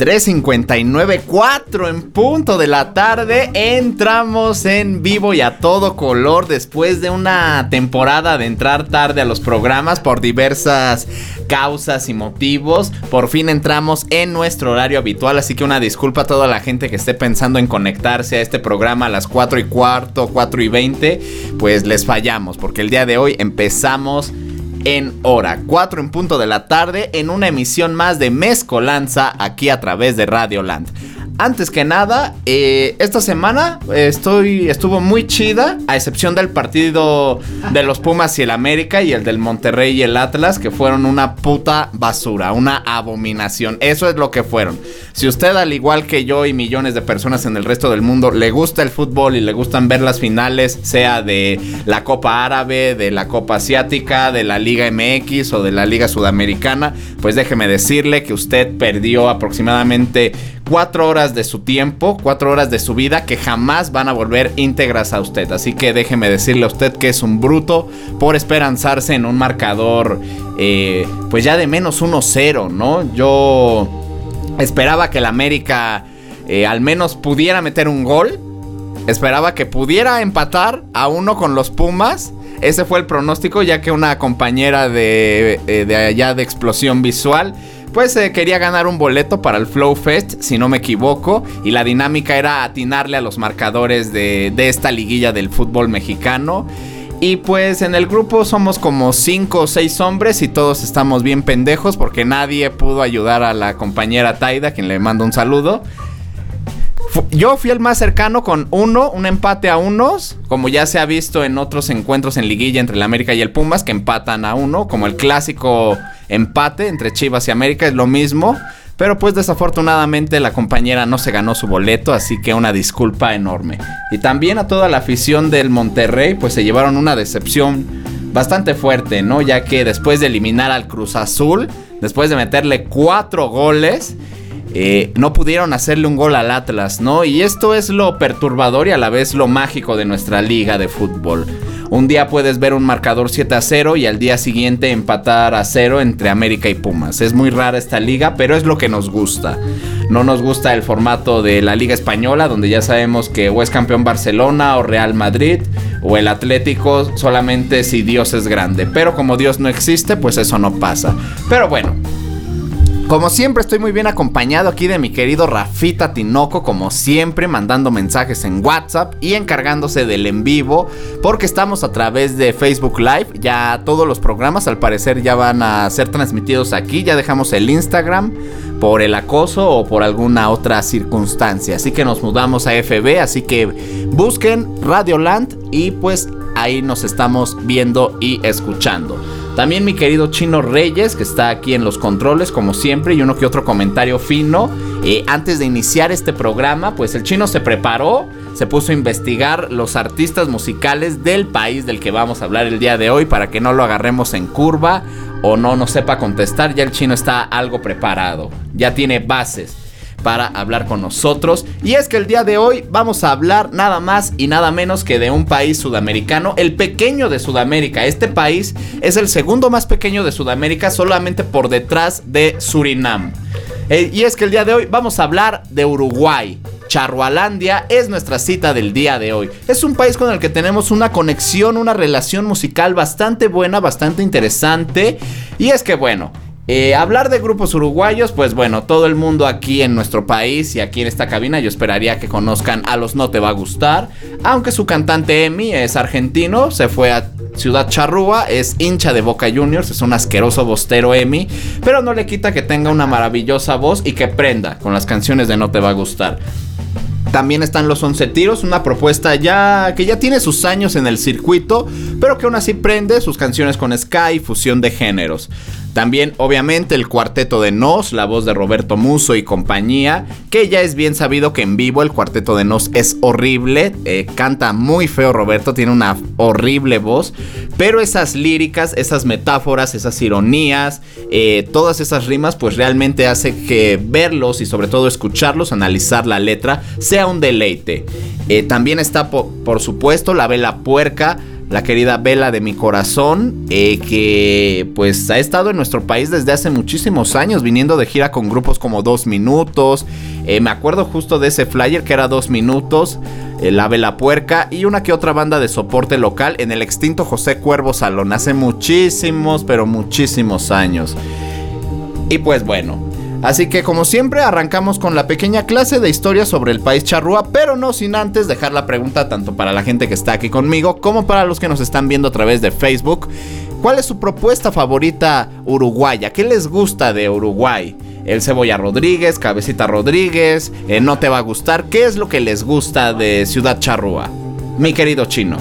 3.59, 4 en punto de la tarde. Entramos en vivo y a todo color después de una temporada de entrar tarde a los programas por diversas causas y motivos. Por fin entramos en nuestro horario habitual, así que una disculpa a toda la gente que esté pensando en conectarse a este programa a las 4 y cuarto, 4 y 20. Pues les fallamos porque el día de hoy empezamos en hora, 4 en punto de la tarde, en una emisión más de Mezcolanza aquí a través de Radio Land. Antes que nada, eh, esta semana estoy, estuvo muy chida, a excepción del partido de los Pumas y el América y el del Monterrey y el Atlas, que fueron una puta basura, una abominación. Eso es lo que fueron. Si usted, al igual que yo y millones de personas en el resto del mundo, le gusta el fútbol y le gustan ver las finales, sea de la Copa Árabe, de la Copa Asiática, de la Liga MX o de la Liga Sudamericana, pues déjeme decirle que usted perdió aproximadamente cuatro horas de su tiempo, cuatro horas de su vida que jamás van a volver íntegras a usted. Así que déjeme decirle a usted que es un bruto por esperanzarse en un marcador, eh, pues ya de menos 1-0, ¿no? Yo esperaba que el América eh, al menos pudiera meter un gol. Esperaba que pudiera empatar a uno con los Pumas. Ese fue el pronóstico, ya que una compañera de, eh, de allá de explosión visual pues eh, quería ganar un boleto para el Flow Fest, si no me equivoco, y la dinámica era atinarle a los marcadores de, esta liguilla del fútbol mexicano. Y pues en el grupo somos como 5 o 6 hombres y todos estamos bien pendejos porque nadie pudo ayudar a la compañera Taida, quien le mando un saludo. Yo fui el más cercano con uno, un empate a unos, como ya se ha visto en otros encuentros en liguilla entre el América y el Pumas, que empatan a uno, como el clásico empate entre Chivas y América, es lo mismo. Pero pues desafortunadamente la compañera no se ganó su boleto, así que una disculpa enorme. Y también a toda la afición del Monterrey, pues se llevaron una decepción bastante fuerte, ¿no? Ya que después de eliminar al Cruz Azul, después de meterle cuatro goles, eh, no pudieron hacerle un gol al Atlas, ¿no? Y esto es lo perturbador y a la vez lo mágico de nuestra liga de fútbol. Un día puedes ver un marcador 7 a 0 y al día siguiente empatar a 0 entre América y Pumas. Es muy rara esta liga, pero es lo que nos gusta. No nos gusta el formato de la Liga Española, donde ya sabemos que o es campeón Barcelona o Real Madrid o el Atlético solamente si Dios es grande. Pero como Dios no existe, pues eso no pasa. Pero bueno, como siempre estoy muy bien acompañado aquí de mi querido Rafita Tinoco, como siempre mandando mensajes en WhatsApp y encargándose del en vivo, porque estamos a través de Facebook Live, ya todos los programas al parecer ya van a ser transmitidos aquí, ya dejamos el Instagram por el acoso o por alguna otra circunstancia, así que nos mudamos a FB, así que busquen Radioland y pues ahí nos estamos viendo y escuchando. También mi querido Chino Reyes, que está aquí en los controles, como siempre, y uno que otro comentario fino. Eh, antes de iniciar este programa, pues el chino se preparó, se puso a investigar los artistas musicales del país del que vamos a hablar el día de hoy para que no lo agarremos en curva o no nos sepa contestar. Ya el chino está algo preparado, ya tiene bases para hablar con nosotros. Y es que el día de hoy vamos a hablar nada más y nada menos que de un país sudamericano, el pequeño de Sudamérica. Este país es el segundo más pequeño de Sudamérica, solamente por detrás de Surinam. Eh, y es que el día de hoy vamos a hablar de Uruguay. Charrualandia es nuestra cita del día de hoy. Es un país con el que tenemos una conexión, una relación musical bastante buena, bastante interesante. Y es que bueno, eh, hablar de grupos uruguayos, pues bueno, todo el mundo aquí en nuestro país y aquí en esta cabina, yo esperaría que conozcan a los No Te Va a Gustar. Aunque su cantante Emi es argentino, se fue a Ciudad Charrúa, es hincha de Boca Juniors, es un asqueroso bostero Emi, pero no le quita que tenga una maravillosa voz y que prenda con las canciones de No Te Va a Gustar. También están los 11 tiros, una propuesta ya que ya tiene sus años en el circuito, pero que aún así prende sus canciones con Sky y fusión de géneros. También, obviamente, el cuarteto de Nos, la voz de Roberto Muso y compañía, que ya es bien sabido que en vivo el cuarteto de Nos es horrible, eh, canta muy feo Roberto, tiene una horrible voz, pero esas líricas, esas metáforas, esas ironías, eh, todas esas rimas, pues realmente hace que verlos y sobre todo escucharlos, analizar la letra, sea un deleite. Eh, también está, por supuesto, la vela puerca la querida Vela de mi corazón, eh, que pues ha estado en nuestro país desde hace muchísimos años, viniendo de gira con grupos como Dos Minutos. Eh, me acuerdo justo de ese flyer que era Dos Minutos, eh, La Vela Puerca y una que otra banda de soporte local en el extinto José Cuervo Salón, hace muchísimos, pero muchísimos años. Y pues bueno, Así que como siempre arrancamos con la pequeña clase de historia sobre el país charrúa, pero no sin antes dejar la pregunta tanto para la gente que está aquí conmigo como para los que nos están viendo a través de Facebook. ¿Cuál es su propuesta favorita uruguaya? ¿Qué les gusta de Uruguay? El Cebolla Rodríguez, Cabecita Rodríguez, eh, No te va a gustar. ¿Qué es lo que les gusta de Ciudad Charrúa? Mi querido chino.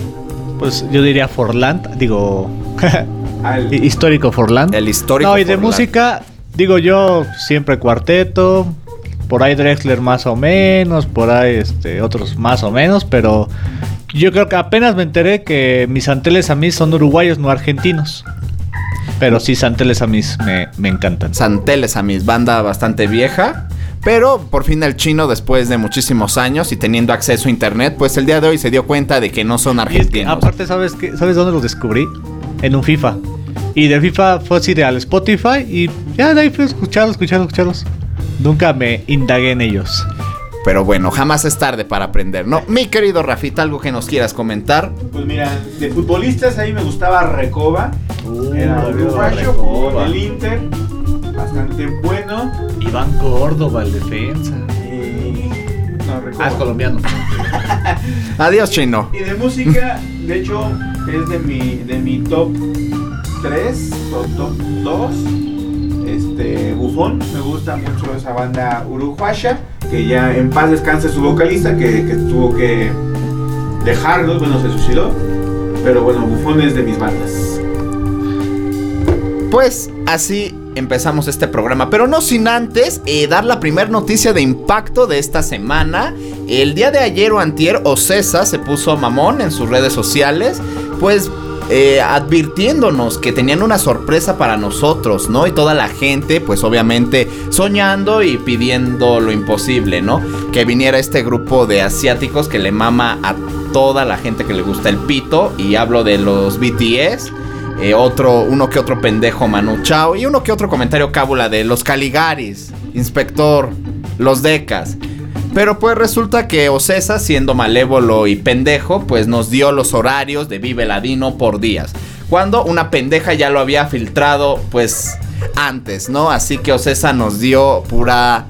Pues yo diría Forland, digo... histórico Forland. El histórico. No, y de música, Digo yo, siempre cuarteto, por ahí Drexler más o menos, por ahí este, otros más o menos, pero yo creo que apenas me enteré que mis Anteles a mí son uruguayos, no argentinos. Pero sí, Santeles a mí me, me encantan. Santeles a mis, banda bastante vieja. Pero por fin el chino, después de muchísimos años y teniendo acceso a internet, pues el día de hoy se dio cuenta de que no son argentinos. aparte, ¿sabes, qué? ¿sabes dónde los descubrí? En un FIFA. Y de FIFA fue así de al Spotify y ya de ahí fui a escucharlos, escucharlos, escucharlos. Nunca me indagué en ellos. Pero bueno, jamás es tarde para aprender, ¿no? Mi querido Rafita, algo que nos quieras comentar. Pues mira, de futbolistas ahí me gustaba Recoba. Uh, Era uruguayo, con el Inter. Bastante bueno. Iván Córdoba, el defensa. No, ah, es colombiano. Adiós, chino. Y de música, de hecho, es de mi, de mi top 3 o top 2. Este, Bufón, me gusta mucho esa banda uruguaya, que ya en paz descanse su vocalista, que, tuvo que dejarlo, bueno, se suicidó. Pero bueno, Bufón es de mis bandas. Pues así empezamos este programa, pero no sin antes eh, dar la primera noticia de impacto de esta semana. El día de ayer o antier, Ocesa se puso mamón en sus redes sociales, pues eh, advirtiéndonos que tenían una sorpresa para nosotros, ¿no? Y toda la gente, pues obviamente soñando y pidiendo lo imposible, ¿no? Que viniera este grupo de asiáticos que le mama a toda la gente que le gusta el pito. Y hablo de los BTS. Eh, otro, uno que otro pendejo Manu Chao. Y uno que otro comentario cábula de los Caligaris, Inspector, los Decas. Pero pues resulta que Ocesa, siendo malévolo y pendejo, pues nos dio los horarios de Vive Ladino por días. Cuando una pendeja ya lo había filtrado pues antes, ¿no? Así que Ocesa nos dio pura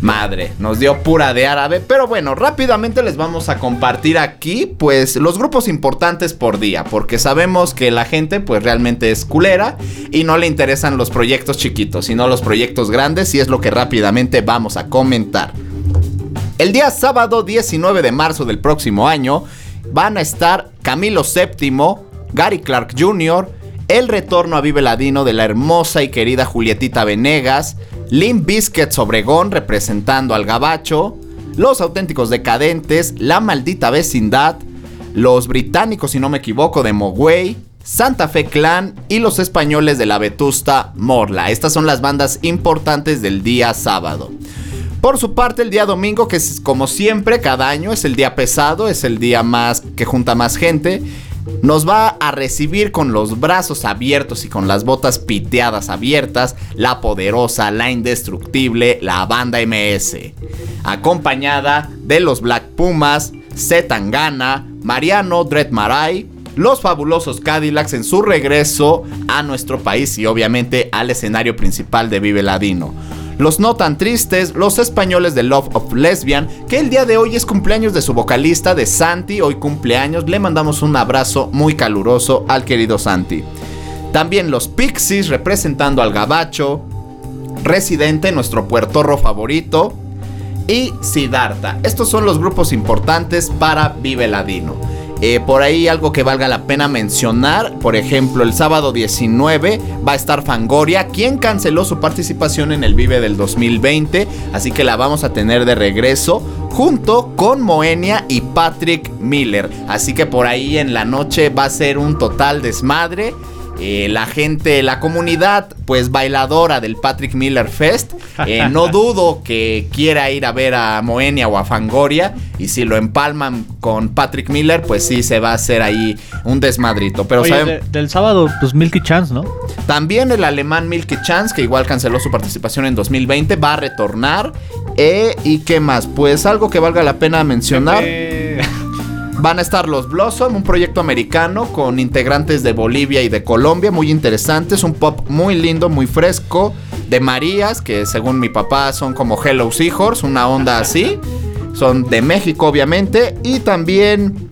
madre, nos dio pura de árabe. Pero bueno, rápidamente les vamos a compartir aquí pues los grupos importantes por día. Porque sabemos que la gente pues realmente es culera y no le interesan los proyectos chiquitos, sino los proyectos grandes y es lo que rápidamente vamos a comentar. El día sábado 19 de marzo del próximo año van a estar Camilo VII, Gary Clark Jr., el retorno a Vive Ladino de la hermosa y querida Julietita Venegas, Lim Biscuits Obregón representando al Gabacho, Los Auténticos Decadentes, La Maldita Vecindad, Los Británicos, si no me equivoco, de Mogwai, Santa Fe Clan y los españoles de la Vetusta Morla. Estas son las bandas importantes del día sábado. Por su parte, el día domingo, que es como siempre, cada año es el día pesado, es el día más que junta más gente, nos va a recibir con los brazos abiertos y con las botas piteadas abiertas la poderosa, la indestructible, la banda MS, acompañada de los Black Pumas, Zetangana, Mariano Dread Marai, los fabulosos Cadillacs en su regreso a nuestro país y obviamente al escenario principal de Vive Ladino los no tan tristes, los españoles de Love of Lesbian, que el día de hoy es cumpleaños de su vocalista de Santi, hoy cumpleaños, le mandamos un abrazo muy caluroso al querido Santi. También los Pixies representando al Gabacho, Residente, nuestro puertorro favorito, y Siddhartha. Estos son los grupos importantes para Vive Ladino. Eh, por ahí algo que valga la pena mencionar, por ejemplo, el sábado 19 va a estar Fangoria, quien canceló su participación en el Vive del 2020, así que la vamos a tener de regreso junto con Moenia y Patrick Miller. Así que por ahí en la noche va a ser un total desmadre. Eh, la gente, la comunidad, pues bailadora del Patrick Miller Fest, eh, no dudo que quiera ir a ver a Moenia o a Fangoria. Y si lo empalman con Patrick Miller, pues sí se va a hacer ahí un desmadrito. Pero Oye, saben, de- del sábado, pues Milky Chance, ¿no? también el alemán Milky Chance, que igual canceló su participación en 2020, va a retornar. Eh, ¿Y qué más? Pues algo que valga la pena mencionar. Van a estar los Blossom, un proyecto americano con integrantes de Bolivia y de Colombia, muy interesantes, un pop muy lindo, muy fresco, de Marías, que según mi papá son como Hello Seahorse, una onda así, son de México obviamente, y también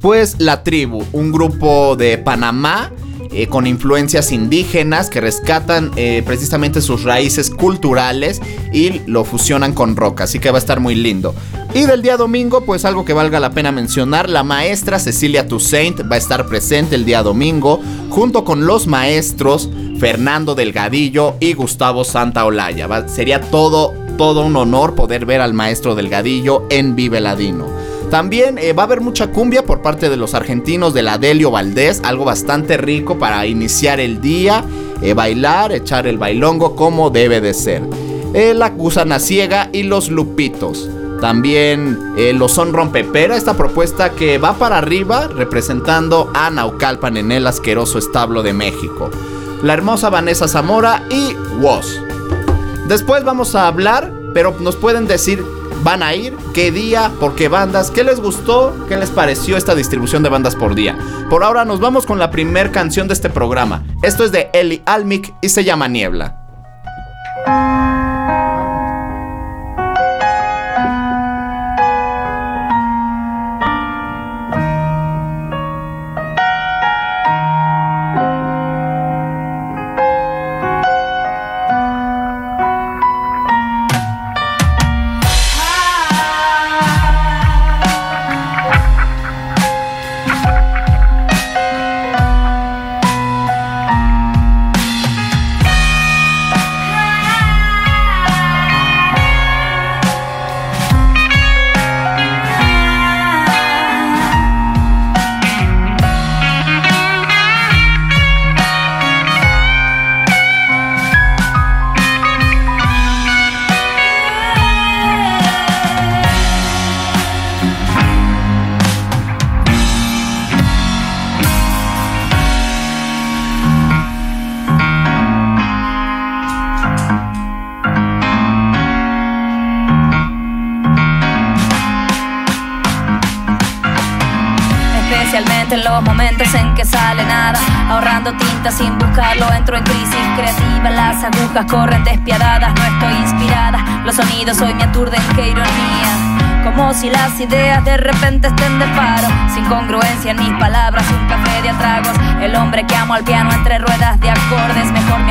pues La Tribu, un grupo de Panamá eh, con influencias indígenas que rescatan eh, precisamente sus raíces culturales y lo fusionan con rock, así que va a estar muy lindo. Y del día domingo, pues algo que valga la pena mencionar, la maestra Cecilia Toussaint va a estar presente el día domingo junto con los maestros Fernando Delgadillo y Gustavo Santaolalla. Va- sería todo, todo un honor poder ver al maestro Delgadillo en Vive Ladino. También eh, va a haber mucha cumbia por parte de los argentinos del Adelio Valdés, algo bastante rico para iniciar el día, eh, bailar, echar el bailongo como debe de ser. Eh, la gusana ciega y los lupitos. También eh, los son rompepera, esta propuesta que va para arriba representando a Naucalpan en el asqueroso establo de México. La hermosa Vanessa Zamora y Woz. Después vamos a hablar, pero nos pueden decir, van a ir, qué día, por qué bandas, qué les gustó, qué les pareció esta distribución de bandas por día. Por ahora nos vamos con la primer canción de este programa. Esto es de Eli Almic y se llama Niebla.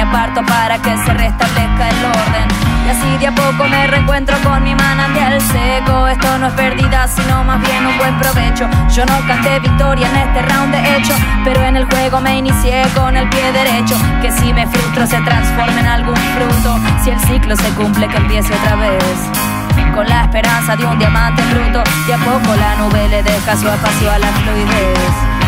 Aparto para que se restablezca el orden. Y así de a poco me reencuentro con mi manantial seco. Esto no es pérdida, sino más bien un buen provecho. Yo no canté victoria en este round de hecho Pero en el juego me inicié con el pie derecho. Que si me frustro se transforma en algún fruto. Si el ciclo se cumple que empiece otra vez. Con la esperanza de un diamante bruto. De a poco la nube le deja su espacio a la fluidez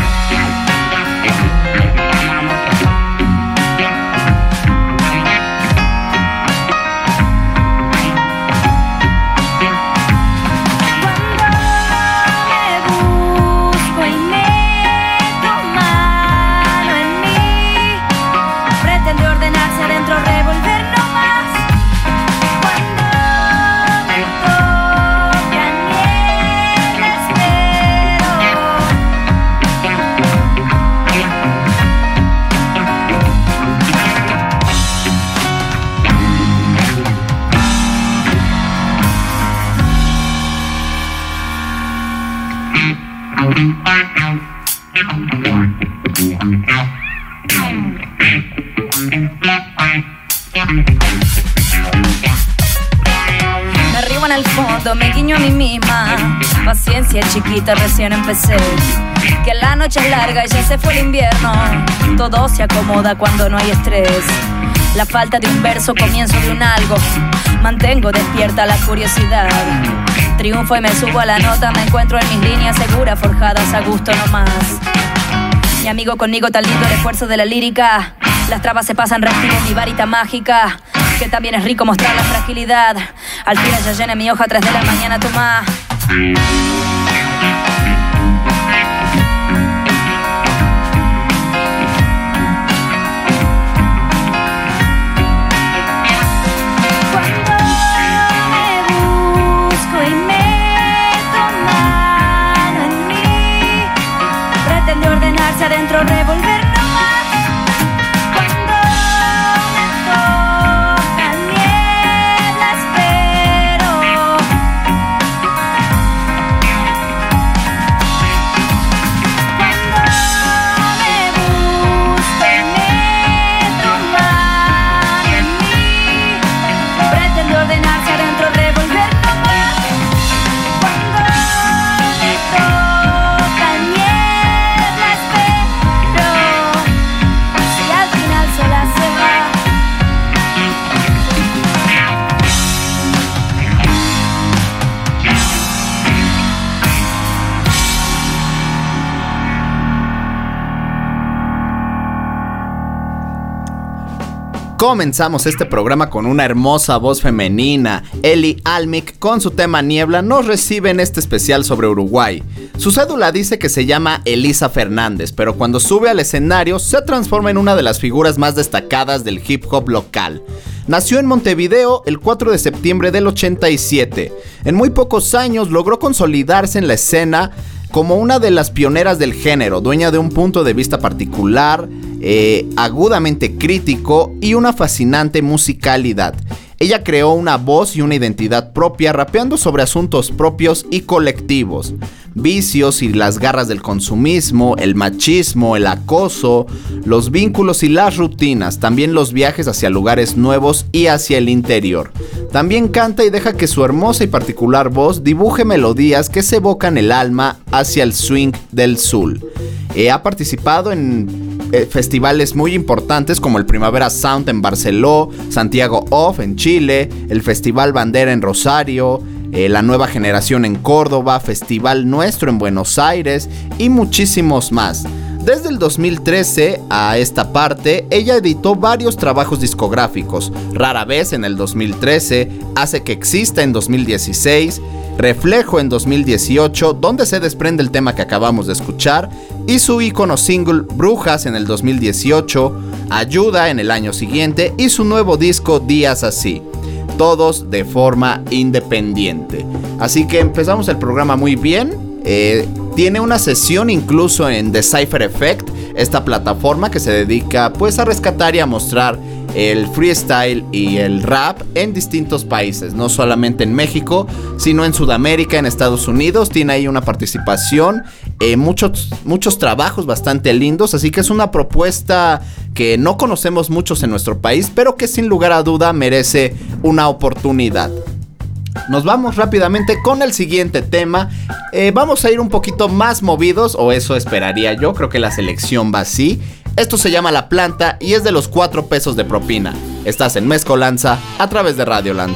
recién empecé. Que la noche es larga y ya se fue el invierno. Todo se acomoda cuando no hay estrés. La falta de un verso, comienzo de un algo. Mantengo despierta la curiosidad. Triunfo y me subo a la nota, me encuentro en mis líneas seguras, forjadas a gusto nomás. Mi amigo conmigo tan lindo el esfuerzo de la lírica. Las trabas se pasan rápido en mi varita mágica. Que también es rico mostrar la fragilidad. Al fin ya llené mi hoja 3 de la mañana, toma. Comenzamos este programa con una hermosa voz femenina. Eli Almic con su tema Niebla nos recibe en este especial sobre Uruguay. Su cédula dice que se llama Elisa Fernández, pero cuando sube al escenario se transforma en una de las figuras más destacadas del hip hop local. Nació en Montevideo el 4 de septiembre del 87. En muy pocos años logró consolidarse en la escena como una de las pioneras del género, dueña de un punto de vista particular, eh, agudamente crítico y una fascinante musicalidad. Ella creó una voz y una identidad propia rapeando sobre asuntos propios y colectivos vicios y las garras del consumismo, el machismo, el acoso, los vínculos y las rutinas, también los viajes hacia lugares nuevos y hacia el interior. También canta y deja que su hermosa y particular voz dibuje melodías que se evocan el alma hacia el swing del sur. Eh, ha participado en eh, festivales muy importantes como el Primavera Sound en Barceló, Santiago Off en Chile, el Festival Bandera en Rosario, eh, la nueva generación en Córdoba, Festival Nuestro en Buenos Aires y muchísimos más. Desde el 2013 a esta parte, ella editó varios trabajos discográficos, rara vez en el 2013, Hace que exista en 2016, Reflejo en 2018, donde se desprende el tema que acabamos de escuchar, y su icono single Brujas en el 2018, Ayuda en el año siguiente y su nuevo disco Días Así todos de forma independiente. Así que empezamos el programa muy bien. Eh, tiene una sesión incluso en The Cypher Effect, esta plataforma que se dedica pues a rescatar y a mostrar el freestyle y el rap en distintos países, no solamente en México, sino en Sudamérica, en Estados Unidos. Tiene ahí una participación, eh, muchos, muchos trabajos bastante lindos, así que es una propuesta que no conocemos muchos en nuestro país, pero que sin lugar a duda merece una oportunidad. Nos vamos rápidamente con el siguiente tema. Eh, vamos a ir un poquito más movidos, o eso esperaría yo. Creo que la selección va así. Esto se llama La Planta y es de los 4 pesos de propina. Estás en Mezcolanza a través de Radioland.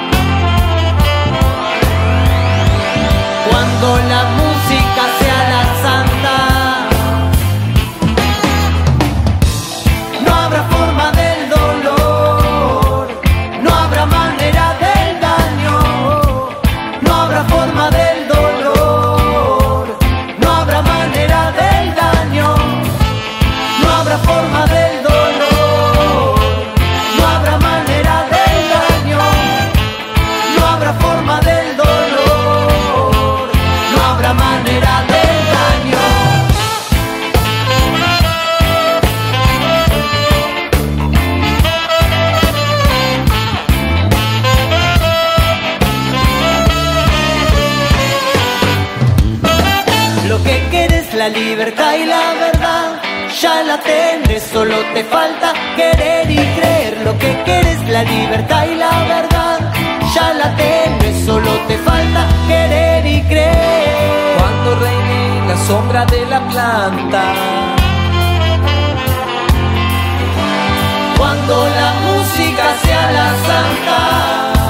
sombra de la planta. Cuando la música sea la santa.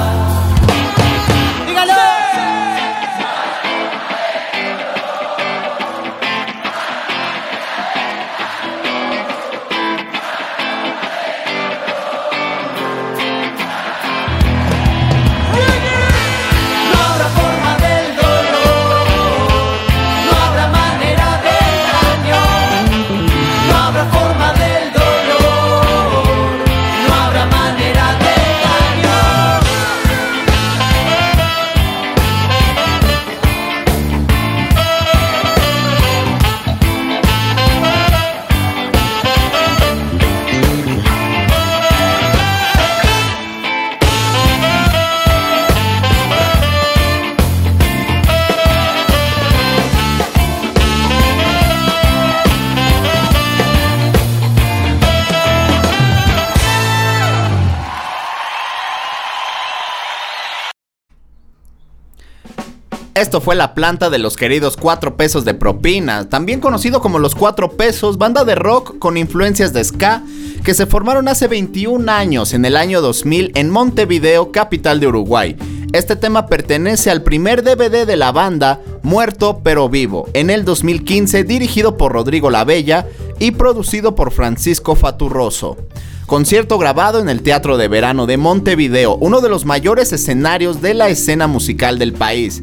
Esto fue la planta de los queridos 4 pesos de propina, también conocido como los 4 pesos, banda de rock con influencias de ska, que se formaron hace 21 años, en el año 2000, en Montevideo, capital de Uruguay. Este tema pertenece al primer DVD de la banda, Muerto pero Vivo, en el 2015, dirigido por Rodrigo Labella y producido por Francisco Faturroso. Concierto grabado en el Teatro de Verano de Montevideo, uno de los mayores escenarios de la escena musical del país.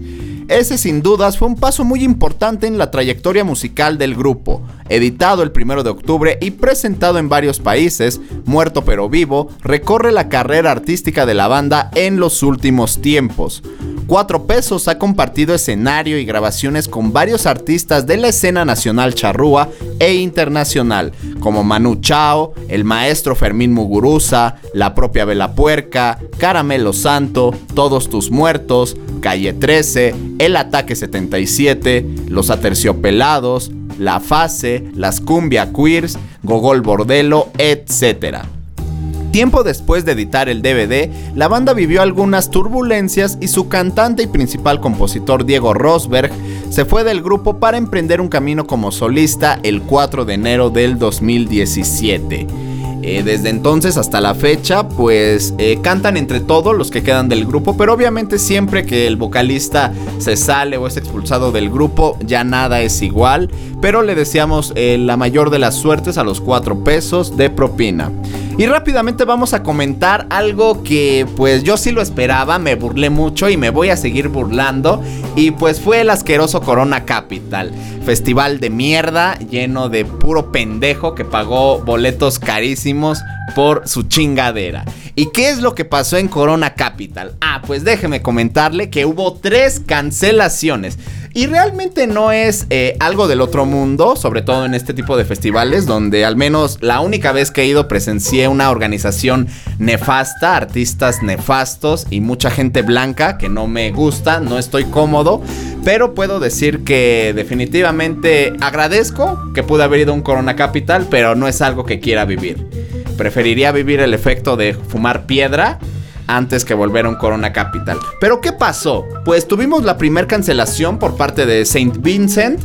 Ese sin dudas fue un paso muy importante en la trayectoria musical del grupo. Editado el 1 de octubre y presentado en varios países, Muerto pero Vivo recorre la carrera artística de la banda en los últimos tiempos. Cuatro Pesos ha compartido escenario y grabaciones con varios artistas de la escena nacional charrúa e internacional, como Manu Chao, el maestro Fermín Muguruza, la propia Vela Puerca, Caramelo Santo, Todos Tus Muertos, Calle 13, El Ataque 77, Los Aterciopelados, La Fase, Las Cumbia Queers, Gogol Bordelo, etc. Tiempo después de editar el DVD, la banda vivió algunas turbulencias y su cantante y principal compositor Diego Rosberg se fue del grupo para emprender un camino como solista el 4 de enero del 2017. Eh, desde entonces hasta la fecha, pues eh, cantan entre todos los que quedan del grupo, pero obviamente siempre que el vocalista se sale o es expulsado del grupo, ya nada es igual. Pero le deseamos eh, la mayor de las suertes a los 4 pesos de propina. Y rápidamente vamos a comentar algo que pues yo sí lo esperaba, me burlé mucho y me voy a seguir burlando. Y pues fue el asqueroso Corona Capital. Festival de mierda lleno de puro pendejo que pagó boletos carísimos por su chingadera. ¿Y qué es lo que pasó en Corona Capital? Ah, pues déjeme comentarle que hubo tres cancelaciones. Y realmente no es eh, algo del otro mundo, sobre todo en este tipo de festivales, donde al menos la única vez que he ido presencié una organización nefasta, artistas nefastos y mucha gente blanca que no me gusta, no estoy cómodo, pero puedo decir que definitivamente agradezco que pude haber ido a un Corona Capital, pero no es algo que quiera vivir. Preferiría vivir el efecto de fumar piedra antes que volver a un Corona Capital. Pero ¿qué pasó? Pues tuvimos la primera cancelación por parte de Saint Vincent.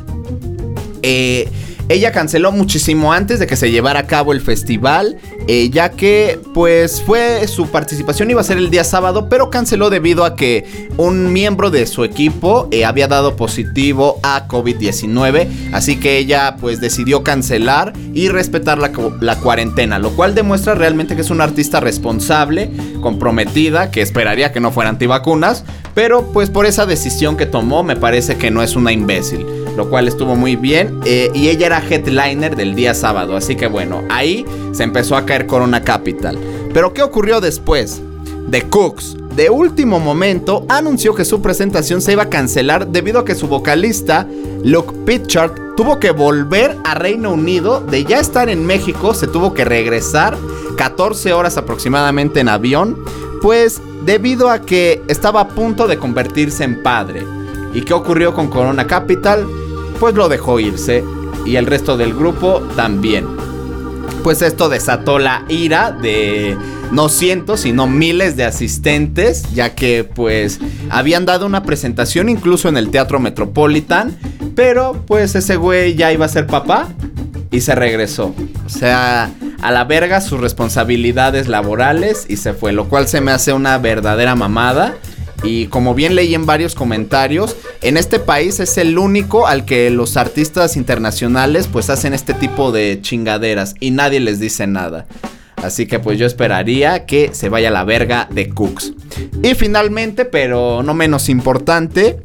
Eh, ella canceló muchísimo antes de que se llevara a cabo el festival, eh, ya que pues fue su participación iba a ser el día sábado, pero canceló debido a que un miembro de su equipo eh, había dado positivo a COVID-19, así que ella pues decidió cancelar y respetar la, la cuarentena, lo cual demuestra realmente que es una artista responsable, comprometida, que esperaría que no fuera antivacunas, pero pues por esa decisión que tomó me parece que no es una imbécil lo cual estuvo muy bien. Eh, y ella era headliner del día sábado, así que bueno, ahí se empezó a caer Corona Capital. Pero ¿qué ocurrió después? The Cooks, de último momento, anunció que su presentación se iba a cancelar debido a que su vocalista, Luke Pitchard, tuvo que volver a Reino Unido. De ya estar en México, se tuvo que regresar 14 horas aproximadamente en avión, pues debido a que estaba a punto de convertirse en padre. ¿Y qué ocurrió con Corona Capital? Pues lo dejó irse y el resto del grupo también. Pues esto desató la ira de no cientos, sino miles de asistentes, ya que pues habían dado una presentación incluso en el Teatro Metropolitan, pero pues ese güey ya iba a ser papá y se regresó. O sea, a la verga sus responsabilidades laborales y se fue, lo cual se me hace una verdadera mamada. Y como bien leí en varios comentarios, en este país es el único al que los artistas internacionales pues hacen este tipo de chingaderas y nadie les dice nada. Así que pues yo esperaría que se vaya la verga de Cooks. Y finalmente, pero no menos importante,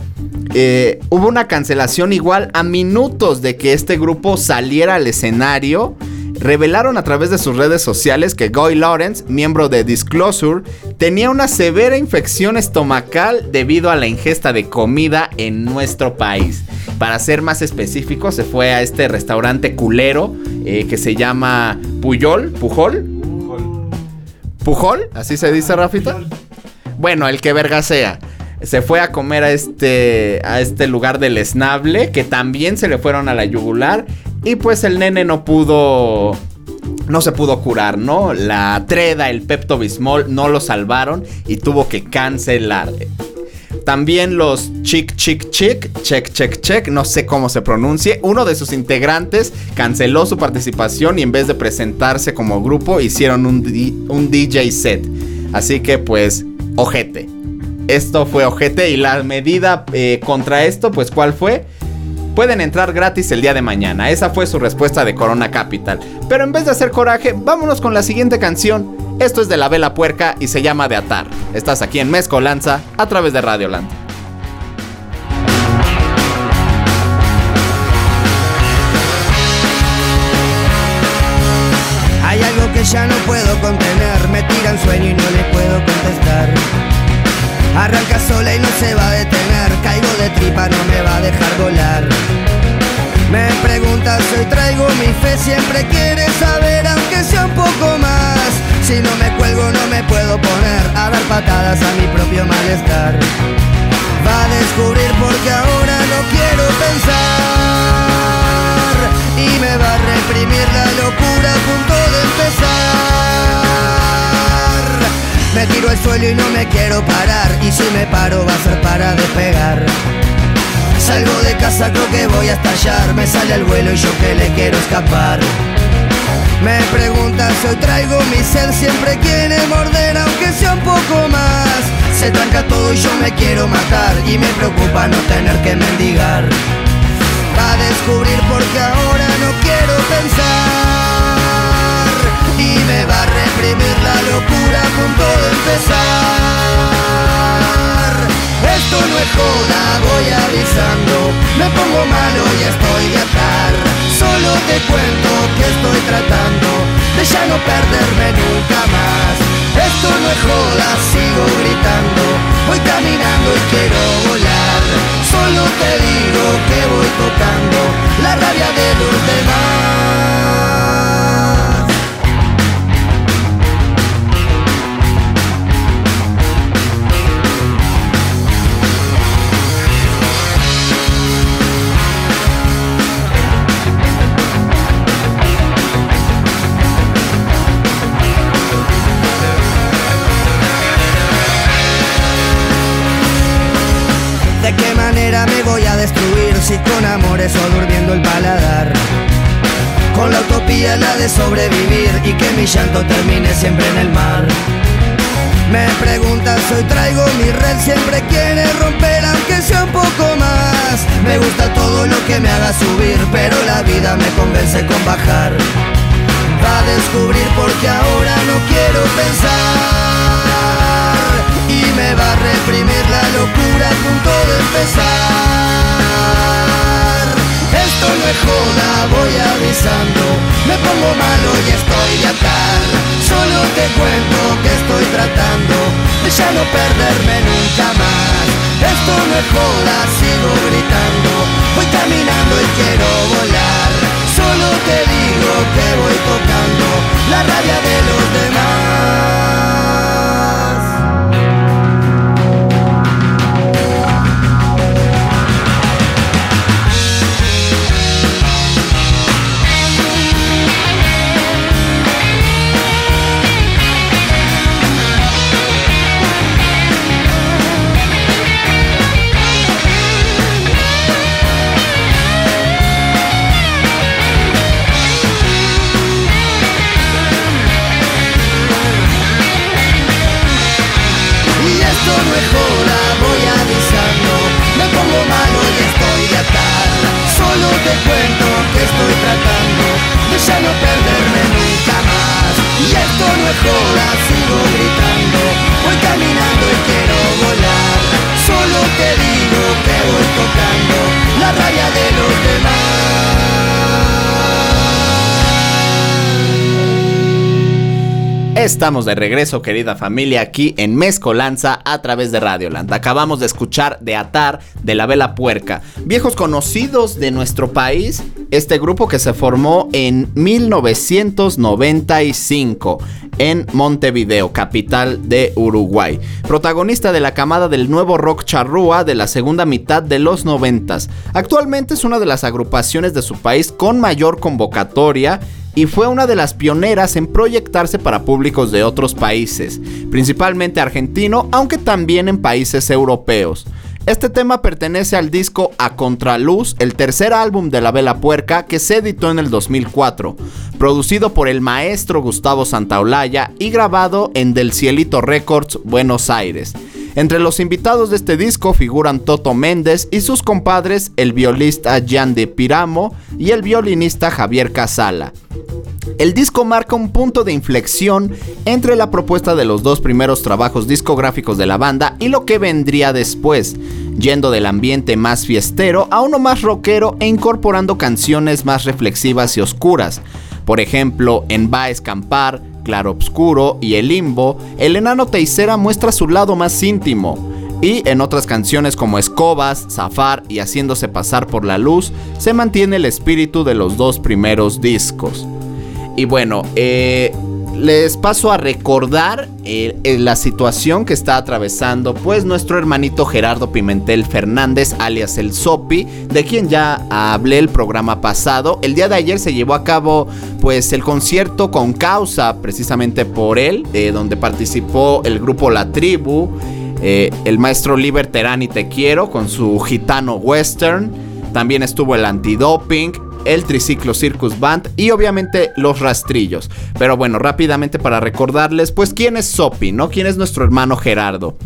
eh, hubo una cancelación igual a minutos de que este grupo saliera al escenario. Revelaron a través de sus redes sociales que Guy Lawrence, miembro de Disclosure, tenía una severa infección estomacal debido a la ingesta de comida en nuestro país. Para ser más específico, se fue a este restaurante culero eh, que se llama Puyol, Pujol. Pujol, así se dice, Rafita. Bueno, el que verga sea. Se fue a comer a este, a este lugar del esnable, que también se le fueron a la yugular. Y pues el nene no pudo no se pudo curar, ¿no? La Treda, el Pepto Bismol no lo salvaron y tuvo que cancelar. También los Chick Chick Chick, Check Check Check, no sé cómo se pronuncie, uno de sus integrantes canceló su participación y en vez de presentarse como grupo hicieron un, un DJ set. Así que pues, ojete. Esto fue ojete y la medida eh, contra esto, pues ¿cuál fue? pueden entrar gratis el día de mañana. Esa fue su respuesta de Corona Capital. Pero en vez de hacer coraje, vámonos con la siguiente canción. Esto es de la Vela Puerca y se llama De Atar. Estás aquí en Mezcolanza a través de Radio Land. Hay algo que ya no puedo contener, me tira un sueño y no le puedo contestar. Arranca sola y no se va a detener, caigo de tripa, no me va a dejar volar. Me preguntas, hoy traigo mi fe, siempre quiere saber, aunque sea un poco más. Si no me cuelgo, no me puedo poner a dar patadas a mi propio malestar. Va a descubrir porque ahora no quiero pensar y me va a reprimir la locura a punto de empezar. Me tiro al suelo y no me quiero parar y si me paro va a ser para despegar. Salgo de casa, creo que voy a estallar. Me sale al vuelo y yo que le quiero escapar. Me preguntas, hoy traigo mi sed, siempre quiere morder, aunque sea un poco más. Se tranca todo y yo me quiero matar, y me preocupa no tener que mendigar. Va a descubrir porque ahora no quiero pensar, me va a reprimir la locura a punto de empezar. Esto no es joda, voy avisando, me pongo malo y estoy de atar. Solo te cuento que estoy tratando de ya no perderme nunca más. Esto no es joda, sigo gritando, voy caminando y quiero volar. Solo te digo que voy tocando la rabia de los demás. Sobrevivir y que mi llanto termine siempre en el mar. Me preguntas, hoy traigo mi red, siempre quiere romper aunque sea un poco más. Me gusta todo lo que me haga subir, pero la vida me convence con bajar. Va a descubrir porque ahora no quiero pensar y me va a reprimir la locura a punto de empezar. Esto no es joda, voy avisando, me pongo malo y estoy de atar. Solo te cuento que estoy tratando de ya no perderme nunca más. Esto no es joda, sigo gritando, voy caminando y quiero volar. Solo te digo que voy tocando la rabia de los Estamos de regreso, querida familia, aquí en Mezcolanza a través de Radioland. Acabamos de escuchar de Atar de la Vela Puerca, viejos conocidos de nuestro país, este grupo que se formó en 1995 en Montevideo, capital de Uruguay. Protagonista de la camada del nuevo rock charrúa de la segunda mitad de los noventas. Actualmente es una de las agrupaciones de su país con mayor convocatoria y fue una de las pioneras en proyectarse para públicos de otros países, principalmente argentino, aunque también en países europeos. Este tema pertenece al disco A Contraluz, el tercer álbum de La Vela Puerca que se editó en el 2004, producido por el maestro Gustavo Santaolalla y grabado en Del Cielito Records, Buenos Aires. Entre los invitados de este disco figuran Toto Méndez y sus compadres, el violista Jan de Piramo y el violinista Javier Casala. El disco marca un punto de inflexión entre la propuesta de los dos primeros trabajos discográficos de la banda y lo que vendría después, yendo del ambiente más fiestero a uno más rockero e incorporando canciones más reflexivas y oscuras. Por ejemplo, en Va a Escampar, Claro Obscuro y El Limbo, el enano Teisera muestra su lado más íntimo. Y en otras canciones como Escobas, Zafar y Haciéndose pasar por la luz, se mantiene el espíritu de los dos primeros discos. Y bueno, eh, les paso a recordar eh, eh, la situación que está atravesando pues nuestro hermanito Gerardo Pimentel Fernández alias el Sopi, de quien ya hablé el programa pasado. El día de ayer se llevó a cabo pues el concierto con causa precisamente por él, donde participó el grupo La Tribu, el maestro Liber Terani Te Quiero con su gitano western, también estuvo el antidoping, el Triciclo Circus Band y obviamente los rastrillos. Pero bueno, rápidamente para recordarles, pues quién es Sopi, ¿no? ¿Quién es nuestro hermano Gerardo?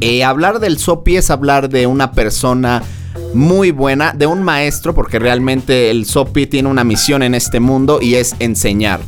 Eh, hablar del Sopi es hablar de una persona muy buena, de un maestro, porque realmente el Sopi tiene una misión en este mundo y es enseñar.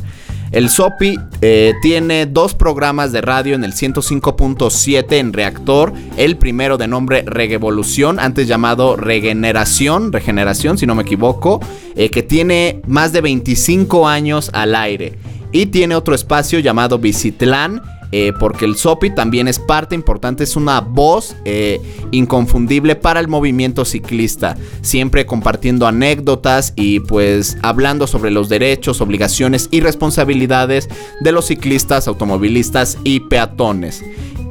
El SOPI eh, tiene dos programas de radio en el 105.7 en Reactor. El primero de nombre Regevolución, antes llamado Regeneración, Regeneración, si no me equivoco, eh, que tiene más de 25 años al aire. Y tiene otro espacio llamado Visitlán, eh, porque el SOPI también es parte importante, es una voz eh, inconfundible para el movimiento ciclista, siempre compartiendo anécdotas y pues hablando sobre los derechos, obligaciones y responsabilidades de los ciclistas, automovilistas y peatones.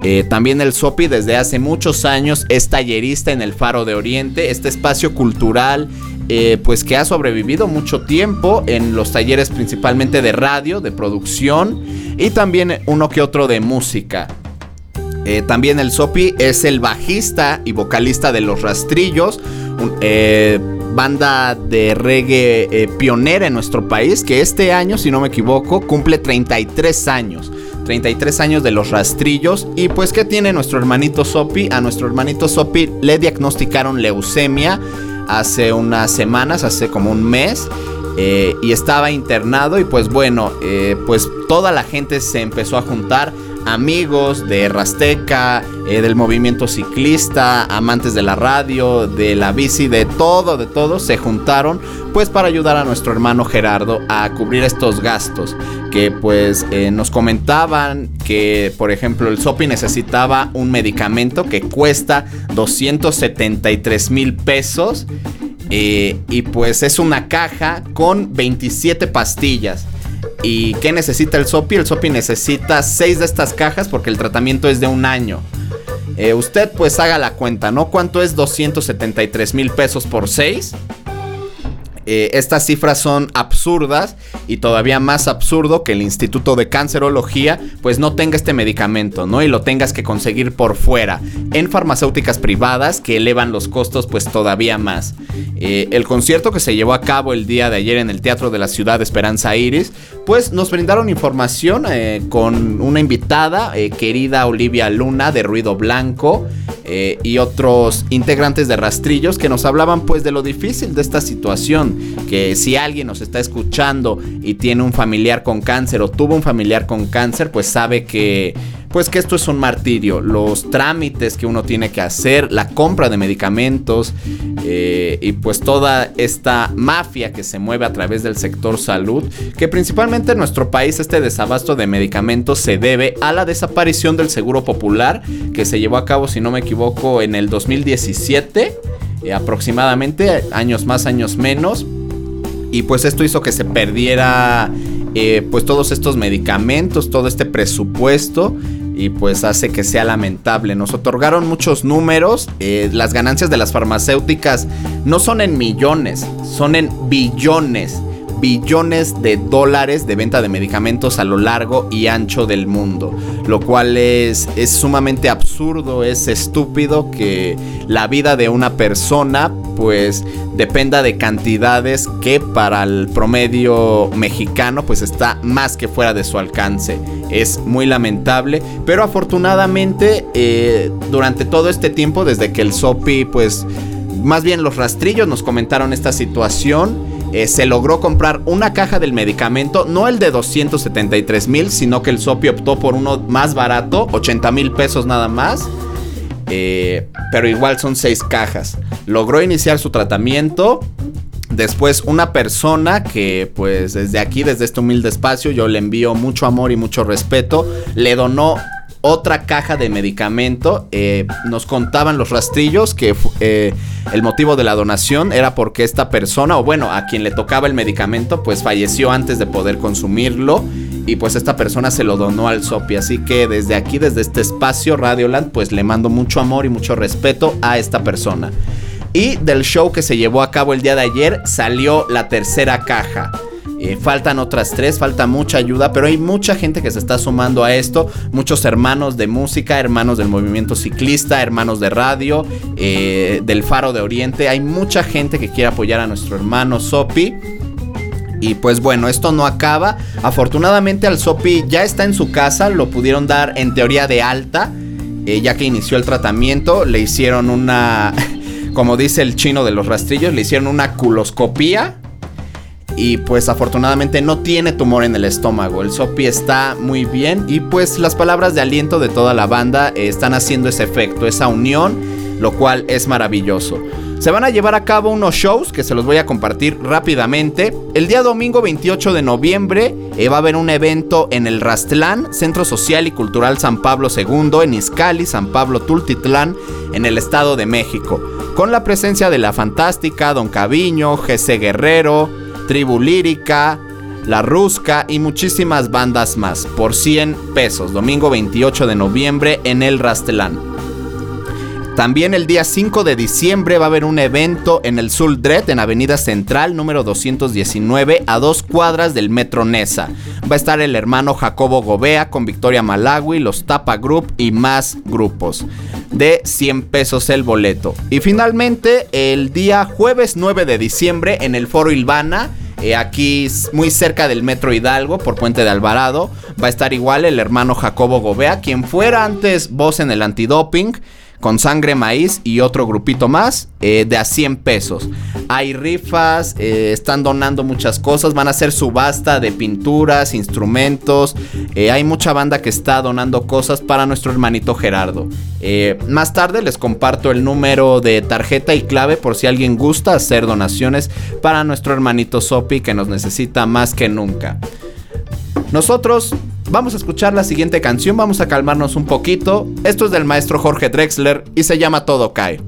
Eh, también el SOPI desde hace muchos años es tallerista en el Faro de Oriente, este espacio cultural eh, pues que ha sobrevivido mucho tiempo en los talleres principalmente de radio, de producción y también uno que otro de música. Eh, también el Sopi es el bajista y vocalista de Los Rastrillos, eh, banda de reggae pionera en nuestro país, que este año, si no me equivoco, cumple 33 años. 33 años de los rastrillos. Y pues, ¿qué tiene nuestro hermanito Sopi? A nuestro hermanito Sopi le diagnosticaron leucemia hace unas semanas, hace como un mes. Eh, y estaba internado y pues bueno, eh, pues toda la gente se empezó a juntar amigos de Rasteca, eh, del movimiento ciclista, amantes de la radio, de la bici, de todo, de todo, se juntaron pues para ayudar a nuestro hermano Gerardo a cubrir estos gastos que pues eh, nos comentaban que por ejemplo el Sopi necesitaba un medicamento que cuesta 273 mil pesos eh, y pues es una caja con 27 pastillas. ¿Y qué necesita el SOPI? El SOPI necesita 6 de estas cajas porque el tratamiento es de un año. Eh, usted pues haga la cuenta, ¿no? ¿Cuánto es 273 mil pesos por 6? Eh, estas cifras son absurdas y todavía más absurdo que el Instituto de Cancerología pues no tenga este medicamento, ¿no? Y lo tengas que conseguir por fuera en farmacéuticas privadas que elevan los costos pues todavía más. Eh, el concierto que se llevó a cabo el día de ayer en el Teatro de la Ciudad de Esperanza Iris pues nos brindaron información eh, con una invitada, querida Olivia Luna de Ruido Blanco y otros integrantes de Rastrillos que nos hablaban pues de lo difícil de esta situación que si alguien nos está escuchando y tiene un familiar con cáncer o tuvo un familiar con cáncer, pues sabe que pues que esto es un martirio. Los trámites que uno tiene que hacer, la compra de medicamentos eh, y pues toda esta mafia que se mueve a través del sector salud, que principalmente en nuestro país este desabasto de medicamentos se debe a la desaparición del Seguro Popular que se llevó a cabo, si no me equivoco, en el 2017, eh, aproximadamente, años más, años menos. Y pues esto hizo que se perdiera eh, pues todos estos medicamentos, todo este presupuesto y pues hace que sea lamentable. Nos otorgaron muchos números, eh, las ganancias de las farmacéuticas no son en millones, son en billones billones de dólares de venta de medicamentos a lo largo y ancho del mundo. Lo cual es, es sumamente absurdo, es estúpido que la vida de una persona pues dependa de cantidades que para el promedio mexicano pues está más que fuera de su alcance. Es muy lamentable, pero afortunadamente eh, durante todo este tiempo desde que el SOPI pues más bien los rastrillos nos comentaron esta situación eh, se logró comprar una caja del medicamento, no el de 273 mil, sino que el SOPI optó por uno más barato, 80 mil pesos nada más. Eh, pero igual son seis cajas. Logró iniciar su tratamiento. Después una persona que pues desde aquí, desde este humilde espacio, yo le envío mucho amor y mucho respeto, le donó otra caja de medicamento. Eh, nos contaban los rastrillos que eh, el motivo de la donación era porque esta persona, o bueno, a quien le tocaba el medicamento, pues falleció antes de poder consumirlo. Y pues esta persona se lo donó al SOPI. Así que desde aquí, desde este espacio Radioland, pues le mando mucho amor y mucho respeto a esta persona. Y del show que se llevó a cabo el día de ayer salió la tercera caja. Eh, faltan otras tres, falta mucha ayuda, pero hay mucha gente que se está sumando a esto. Muchos hermanos de música, hermanos del movimiento ciclista, hermanos de radio, eh, del Faro de Oriente. Hay mucha gente que quiere apoyar a nuestro hermano Sopi. Y pues bueno, esto no acaba. Afortunadamente al Sopi ya está en su casa, lo pudieron dar en teoría de alta, eh, ya que inició el tratamiento. Le hicieron una, como dice el chino de los rastrillos, le hicieron una culoscopía y pues afortunadamente no tiene tumor en el estómago. El Sopi está muy bien y pues las palabras de aliento de toda la banda eh, están haciendo ese efecto, esa unión, lo cual es maravilloso. Se van a llevar a cabo unos shows que se los voy a compartir rápidamente. El día domingo 28 de noviembre eh, va a haber un evento en el Rastlán, Centro Social y Cultural San Pablo II, en Izcali, San Pablo Tultitlán, en el Estado de México. Con la presencia de La Fantástica, Don Caviño, GC Guerrero, Tribu Lírica, La Rusca y muchísimas bandas más por 100 pesos, domingo 28 de noviembre en el Rastelán. También el día 5 de diciembre va a haber un evento en el Suldret, en Avenida Central, número 219, a dos cuadras del Metro Nesa. Va a estar el hermano Jacobo Gobea con Victoria Malawi, los Tapa Group y más grupos. De 100 pesos el boleto. Y finalmente, el día jueves 9 de diciembre en el Foro Ilvana eh, aquí muy cerca del Metro Hidalgo, por Puente de Alvarado, va a estar igual el hermano Jacobo Gobea, quien fuera antes voz en el antidoping con sangre maíz y otro grupito más eh, de a 100 pesos. Hay rifas, eh, están donando muchas cosas, van a hacer subasta de pinturas, instrumentos. Eh, hay mucha banda que está donando cosas para nuestro hermanito Gerardo. más tarde les comparto el número de tarjeta y clave por si alguien gusta hacer donaciones para nuestro hermanito Sopi que nos necesita más que nunca. Nosotros vamos a escuchar la siguiente canción, vamos a calmarnos un poquito. Esto es del maestro Jorge Drexler y se llama Todo cae.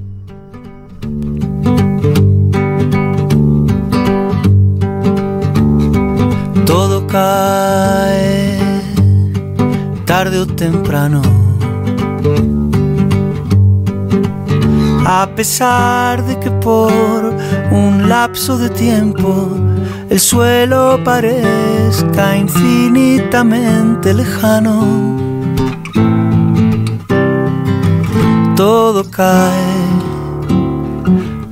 Todo cae, tarde o temprano. A pesar de que por un lapso de tiempo el suelo parezca infinitamente lejano. Todo cae,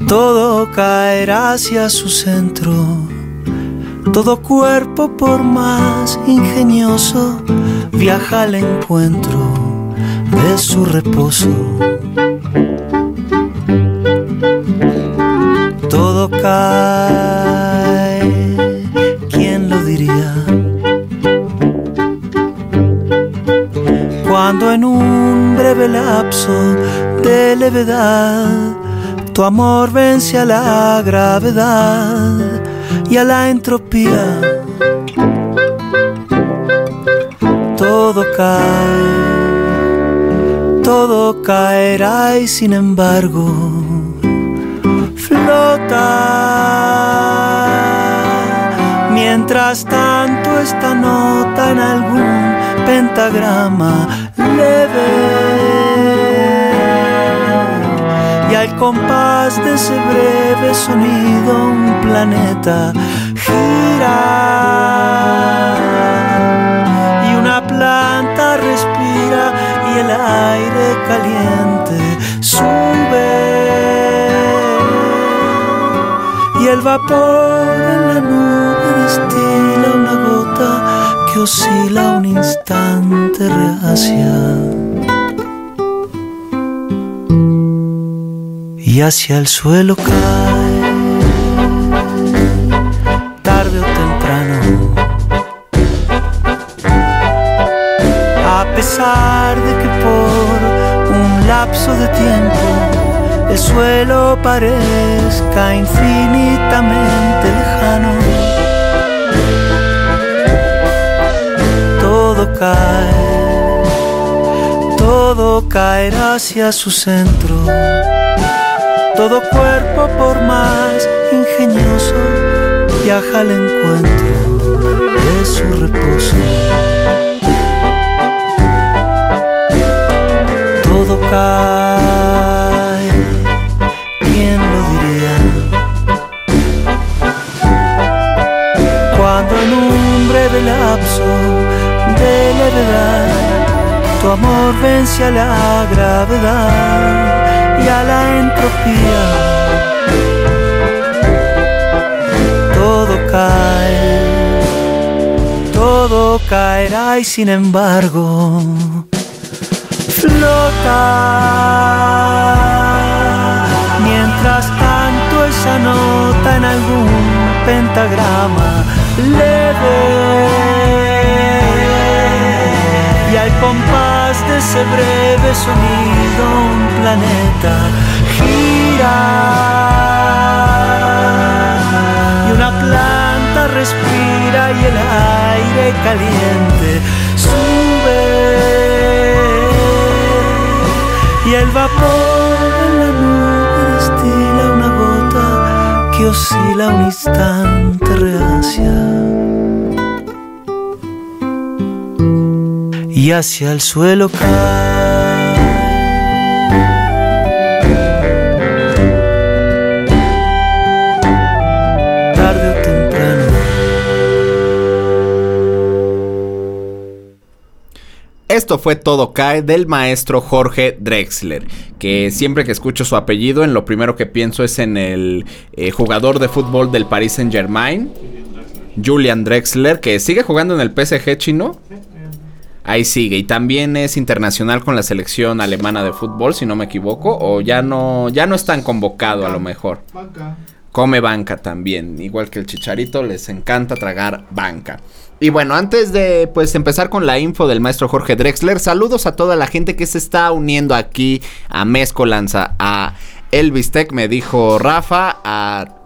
todo caerá hacia su centro. Todo cuerpo, por más ingenioso, viaja al encuentro de su reposo. ¿Quién lo diría? Cuando en un breve lapso de levedad tu amor vence a la gravedad y a la entropía, todo cae, todo caerá y sin embargo Mientras tanto esta nota en algún pentagrama leve y al compás de ese breve sonido un planeta gira. Y una planta respira y el aire caliente vapor en la nube destila una gota que oscila un instante reacia y hacia el suelo cae suelo parezca infinitamente lejano todo cae, todo caerá hacia su centro. Todo cuerpo, por más ingenioso, viaja al encuentro de su reposo. Todo cae, un breve lapso de levedad, tu amor vence a la gravedad y a la entropía. Todo cae, todo caerá y sin embargo flota. Mientras tanto esa nota en algún pentagrama leve. Y al compás de ese breve sonido un planeta gira. Y una planta respira y el aire caliente sube. Y el vapor en la nube destila una gota que oscila un instante reacia y hacia el suelo cae. Tarde o temprano. Esto fue Todo Cae del maestro Jorge Drexler, que siempre que escucho su apellido, en lo primero que pienso es en el eh, jugador de fútbol del Paris Saint Germain, Julian Drexler, que sigue jugando en el PSG chino. Ahí sigue, y también es internacional con la selección alemana de fútbol, si no me equivoco, o ya no, ya no es tan convocado a lo mejor. Come banca también, igual que el chicharito, les encanta tragar banca. Y bueno, antes de pues empezar con la info del maestro Jorge Drexler, saludos a toda la gente que se está uniendo aquí a Mezcolanza, a Elvis Tech, me dijo Rafa, a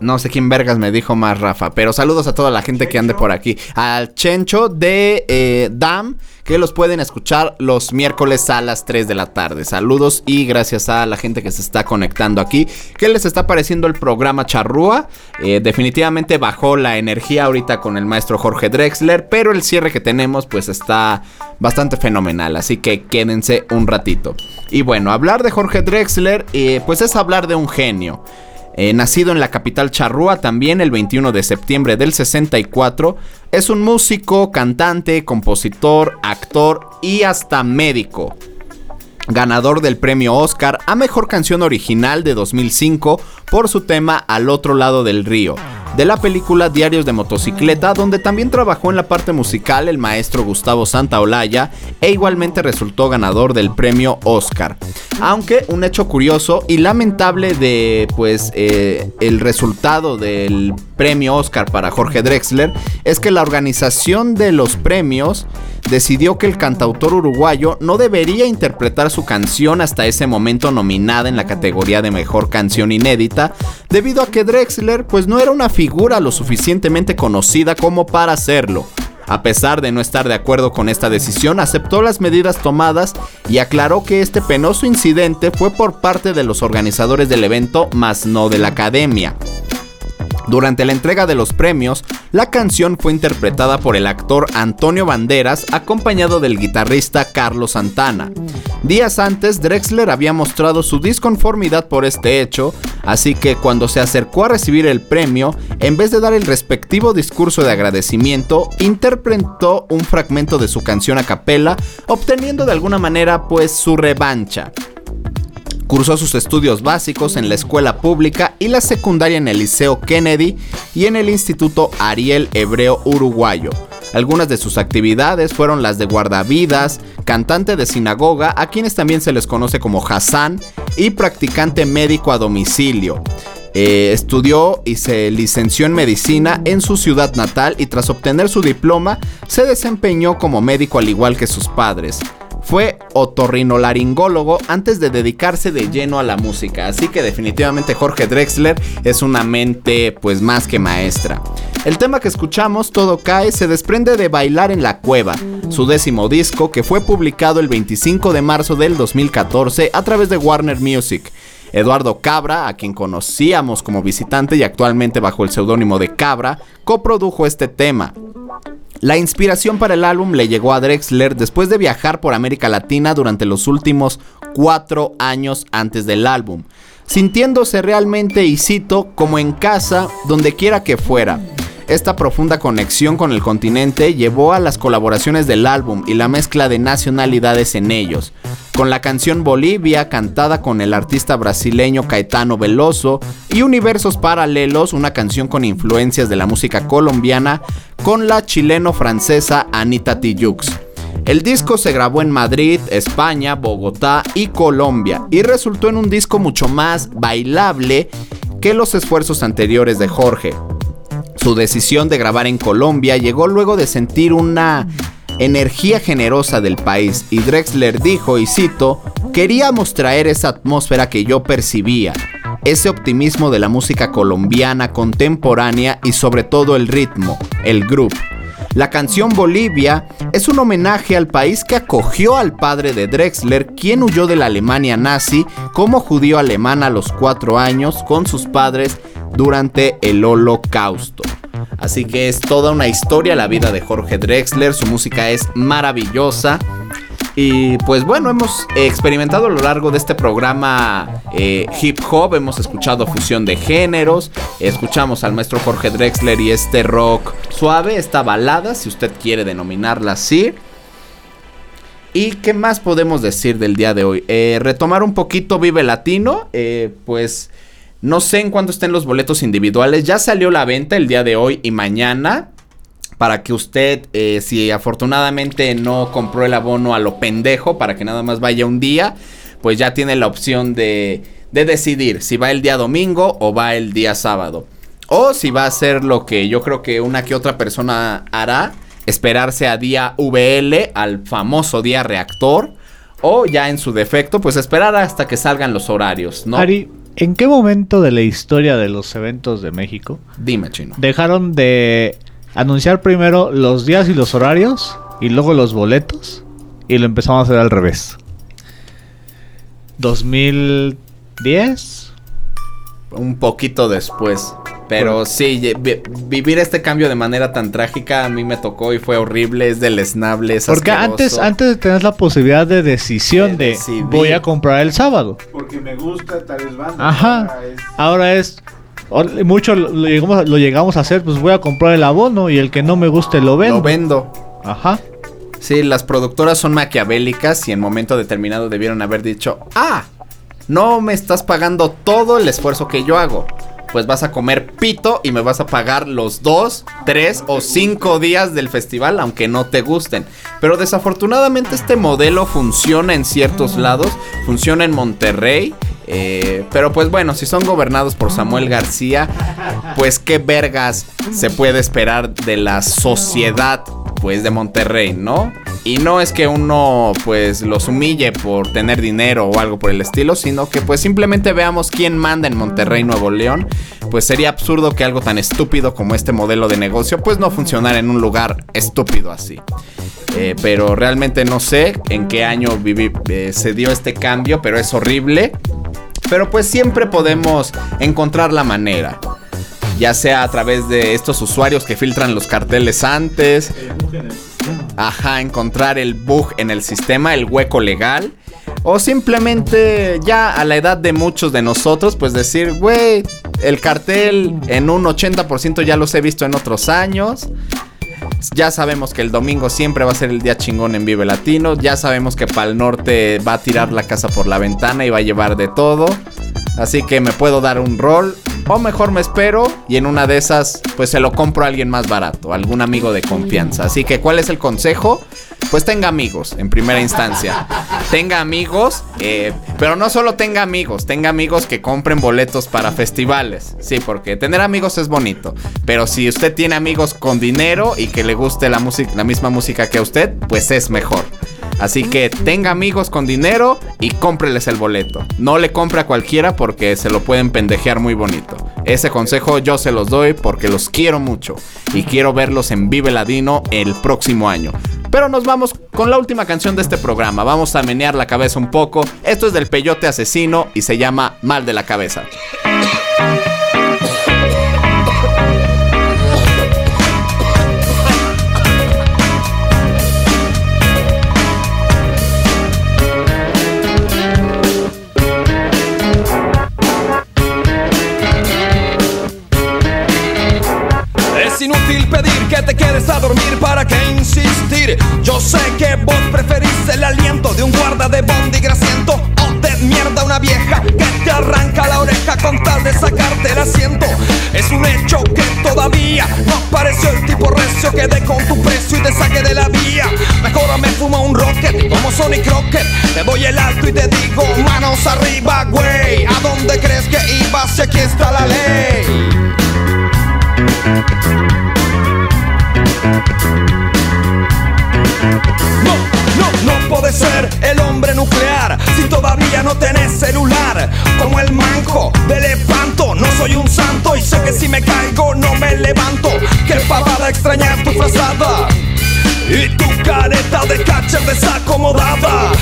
no sé quién vergas me dijo más Rafa, pero saludos a toda la gente que ande por aquí. Al Chencho de eh, Dam, que los pueden escuchar los miércoles a las 3 de la tarde. Saludos y gracias a la gente que se está conectando aquí. ¿Qué les está pareciendo el programa Charrúa? Eh, definitivamente bajó la energía ahorita con el maestro Jorge Drexler, pero el cierre que tenemos pues está bastante fenomenal, así que quédense un ratito. Y bueno, hablar de Jorge Drexler eh, pues es hablar de un genio. Eh, nacido en la capital charrúa también el 21 de septiembre del 64, es un músico, cantante, compositor, actor y hasta médico. Ganador del premio Oscar a Mejor Canción Original de 2005 por su tema Al otro lado del río, de la película Diarios de Motocicleta, donde también trabajó en la parte musical el maestro Gustavo Santaolalla e igualmente resultó ganador del premio Oscar. Aunque un hecho curioso y lamentable de pues eh, el resultado del premio Oscar para Jorge Drexler es que la organización de los premios decidió que el cantautor uruguayo no debería interpretar su canción hasta ese momento nominada en la categoría de mejor canción inédita, debido a que Drexler pues no era una figura lo suficientemente conocida como para hacerlo. A pesar de no estar de acuerdo con esta decisión, aceptó las medidas tomadas y aclaró que este penoso incidente fue por parte de los organizadores del evento, más no de la academia. Durante la entrega de los premios, la canción fue interpretada por el actor Antonio Banderas acompañado del guitarrista Carlos Santana. Días antes, Drexler había mostrado su disconformidad por este hecho, así que cuando se acercó a recibir el premio, en vez de dar el respectivo discurso de agradecimiento, interpretó un fragmento de su canción a capela, obteniendo de alguna manera pues su revancha. Cursó sus estudios básicos en la escuela pública y la secundaria en el Liceo Kennedy y en el Instituto Ariel Hebreo Uruguayo. Algunas de sus actividades fueron las de guardavidas, cantante de sinagoga, a quienes también se les conoce como Hassan, y practicante médico a domicilio. Eh, estudió y se licenció en medicina en su ciudad natal y tras obtener su diploma se desempeñó como médico al igual que sus padres. Fue otorrinolaringólogo antes de dedicarse de lleno a la música, así que definitivamente Jorge Drexler es una mente pues más que maestra. El tema que escuchamos, Todo cae, se desprende de Bailar en la Cueva, su décimo disco que fue publicado el 25 de marzo del 2014 a través de Warner Music. Eduardo Cabra, a quien conocíamos como visitante y actualmente bajo el seudónimo de Cabra, coprodujo este tema. La inspiración para el álbum le llegó a Drexler después de viajar por América Latina durante los últimos cuatro años antes del álbum, sintiéndose realmente, y cito, como en casa, donde quiera que fuera. Esta profunda conexión con el continente llevó a las colaboraciones del álbum y la mezcla de nacionalidades en ellos, con la canción Bolivia cantada con el artista brasileño Caetano Veloso y Universos Paralelos, una canción con influencias de la música colombiana, con la chileno-francesa Anita Tijoux. El disco se grabó en Madrid, España, Bogotá y Colombia y resultó en un disco mucho más bailable que los esfuerzos anteriores de Jorge. Su decisión de grabar en Colombia llegó luego de sentir una energía generosa del país y Drexler dijo, y cito, queríamos traer esa atmósfera que yo percibía, ese optimismo de la música colombiana contemporánea y sobre todo el ritmo, el groove. La canción Bolivia es un homenaje al país que acogió al padre de Drexler, quien huyó de la Alemania nazi como judío alemán a los cuatro años con sus padres durante el holocausto. Así que es toda una historia la vida de Jorge Drexler, su música es maravillosa. Y pues bueno, hemos experimentado a lo largo de este programa eh, hip hop, hemos escuchado fusión de géneros, escuchamos al maestro Jorge Drexler y este rock suave, esta balada, si usted quiere denominarla así. ¿Y qué más podemos decir del día de hoy? Eh, retomar un poquito Vive Latino, eh, pues no sé en cuánto estén los boletos individuales. Ya salió la venta el día de hoy y mañana. Para que usted, eh, si afortunadamente no compró el abono a lo pendejo, para que nada más vaya un día, pues ya tiene la opción de, de decidir si va el día domingo o va el día sábado. O si va a ser lo que yo creo que una que otra persona hará, esperarse a día VL, al famoso día reactor. O ya en su defecto, pues esperar hasta que salgan los horarios, ¿no? Ari, ¿en qué momento de la historia de los eventos de México Dime, chino. dejaron de anunciar primero los días y los horarios y luego los boletos y lo empezamos a hacer al revés? ¿2010? Un poquito después. Pero sí, vi- vivir este cambio de manera tan trágica a mí me tocó y fue horrible, es deleznable, es Porque asqueroso. antes, antes de tener la posibilidad de decisión De voy a comprar el sábado. Porque me gusta tales bandas. Ajá. Ahora es- Ahora es. Mucho lo, llegamos, a- lo llegamos a hacer, pues voy a comprar el abono y el que no me guste lo vendo. Lo vendo. Ajá. Sí, las productoras son maquiavélicas y en momento determinado debieron haber dicho, ah, no me estás pagando todo el esfuerzo que yo hago. Pues vas a comer pito y me vas a pagar los dos, tres o cinco días del festival, aunque no te gusten. Pero desafortunadamente este modelo funciona en ciertos lados, funciona en Monterrey. Eh, pero pues bueno, si son gobernados por Samuel García, pues qué vergas se puede esperar de la sociedad pues de Monterrey, ¿no? Y no es que uno pues los humille por tener dinero o algo por el estilo, sino que pues simplemente veamos quién manda en Monterrey, Nuevo León. Pues sería absurdo que algo tan estúpido como este modelo de negocio pues no funcionara en un lugar estúpido así. Eh, pero realmente no sé en qué año eh, se dio este cambio, pero es horrible. Pero pues siempre podemos encontrar la manera. Ya sea a través de estos usuarios que filtran los carteles antes. Ajá, encontrar el bug en el sistema, el hueco legal. O simplemente ya a la edad de muchos de nosotros, pues decir, güey, el cartel en un 80% ya los he visto en otros años. Ya sabemos que el domingo siempre va a ser el día chingón en Vive Latino. Ya sabemos que Pal Norte va a tirar la casa por la ventana y va a llevar de todo. Así que me puedo dar un rol. O mejor me espero y en una de esas pues se lo compro a alguien más barato, algún amigo de confianza. Así que ¿cuál es el consejo? Pues tenga amigos en primera instancia. Tenga amigos, eh, pero no solo tenga amigos, tenga amigos que compren boletos para festivales. Sí, porque tener amigos es bonito. Pero si usted tiene amigos con dinero y que le guste la, la misma música que a usted, pues es mejor. Así que tenga amigos con dinero y cómpreles el boleto. No le compre a cualquiera porque se lo pueden pendejear muy bonito. Ese consejo yo se los doy porque los quiero mucho y quiero verlos en Vive Ladino el próximo año. Pero nos vamos con la última canción de este programa. Vamos a menear la cabeza un poco. Esto es del Peyote Asesino y se llama Mal de la Cabeza. Yo sé que vos preferís el aliento de un guarda de bondi grasiento o de mierda una vieja que te arranca la oreja con tal de sacarte el asiento. Es un hecho que todavía no apareció el tipo recio que dé con tu precio y te saque de la vía. Mejor me fuma un rocket como Sonic Rocket. Te doy el alto y te digo manos arriba, güey. ¿A dónde crees que ibas si aquí está la ley? No, no, no puede ser el hombre nuclear si todavía no tenés celular. Como el manco del levanto, no soy un santo y sé que si me caigo no me levanto. Qué pavada extrañar tu frazada. Y tu careta de catcher desacomodada